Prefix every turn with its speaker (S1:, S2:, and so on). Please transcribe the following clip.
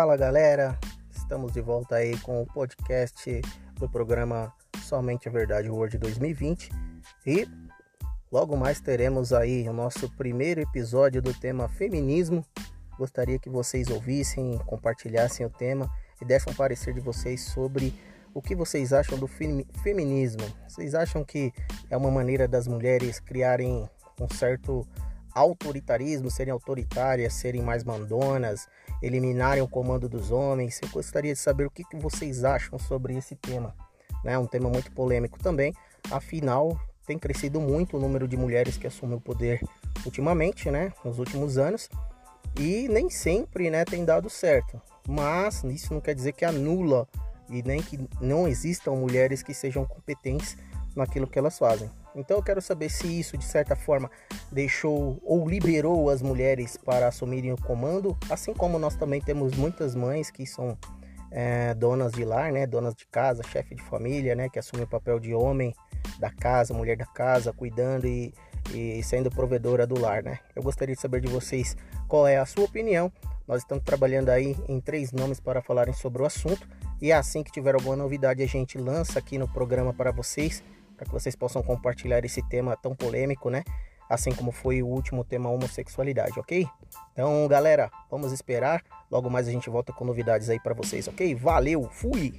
S1: Fala galera, estamos de volta aí com o podcast do programa Somente a Verdade World 2020 e logo mais teremos aí o nosso primeiro episódio do tema feminismo. Gostaria que vocês ouvissem, compartilhassem o tema e dessem um parecer de vocês sobre o que vocês acham do feminismo. Vocês acham que é uma maneira das mulheres criarem um certo autoritarismo, serem autoritárias, serem mais mandonas, eliminarem o comando dos homens. Eu gostaria de saber o que, vocês acham sobre esse tema. É né? um tema muito polêmico também, afinal tem crescido muito o número de mulheres que assumem o poder ultimamente, né, nos últimos anos, e nem sempre, né, tem dado certo. Mas isso não quer dizer que anula e nem que não existam mulheres que sejam competentes naquilo que elas fazem. Então eu quero saber se isso de certa forma deixou ou liberou as mulheres para assumirem o comando, assim como nós também temos muitas mães que são é, donas de lar, né, donas de casa, chefe de família, né, que assumem o papel de homem da casa, mulher da casa, cuidando e, e sendo provedora do lar, né. Eu gostaria de saber de vocês qual é a sua opinião. Nós estamos trabalhando aí em três nomes para falarem sobre o assunto e assim que tiver alguma novidade a gente lança aqui no programa para vocês para que vocês possam compartilhar esse tema tão polêmico, né? Assim como foi o último tema homossexualidade, ok? Então, galera, vamos esperar. Logo mais a gente volta com novidades aí para vocês, ok? Valeu, fui!